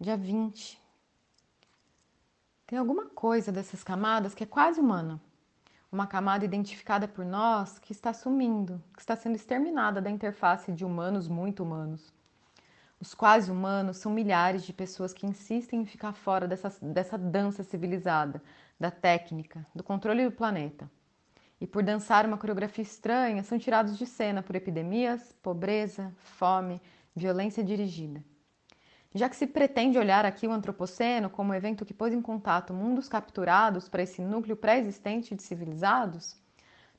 dia 20. Tem alguma coisa dessas camadas que é quase humana. Uma camada identificada por nós que está sumindo, que está sendo exterminada da interface de humanos muito humanos. Os quase humanos são milhares de pessoas que insistem em ficar fora dessa, dessa dança civilizada, da técnica, do controle do planeta. E por dançar uma coreografia estranha, são tirados de cena por epidemias, pobreza, fome, violência dirigida. Já que se pretende olhar aqui o Antropoceno como um evento que pôs em contato mundos capturados para esse núcleo pré-existente de civilizados,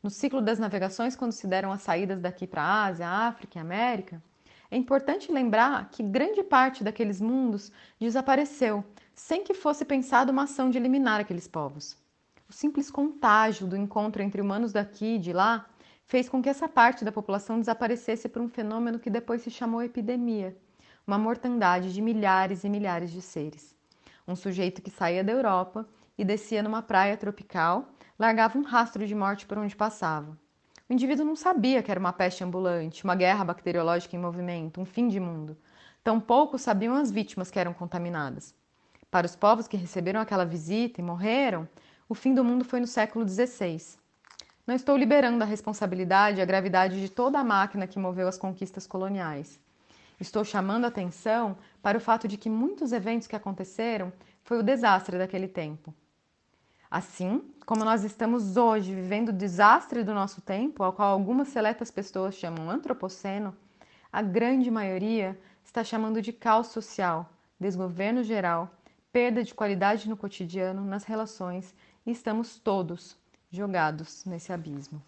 no ciclo das navegações, quando se deram as saídas daqui para a Ásia, África e América, é importante lembrar que grande parte daqueles mundos desapareceu sem que fosse pensada uma ação de eliminar aqueles povos. O simples contágio do encontro entre humanos daqui e de lá fez com que essa parte da população desaparecesse por um fenômeno que depois se chamou epidemia uma mortandade de milhares e milhares de seres. Um sujeito que saía da Europa e descia numa praia tropical, largava um rastro de morte por onde passava. O indivíduo não sabia que era uma peste ambulante, uma guerra bacteriológica em movimento, um fim de mundo. Tampouco sabiam as vítimas que eram contaminadas. Para os povos que receberam aquela visita e morreram, o fim do mundo foi no século XVI. Não estou liberando a responsabilidade e a gravidade de toda a máquina que moveu as conquistas coloniais. Estou chamando atenção para o fato de que muitos eventos que aconteceram foi o desastre daquele tempo. Assim como nós estamos hoje vivendo o desastre do nosso tempo, ao qual algumas seletas pessoas chamam antropoceno, a grande maioria está chamando de caos social, desgoverno geral, perda de qualidade no cotidiano, nas relações, e estamos todos jogados nesse abismo.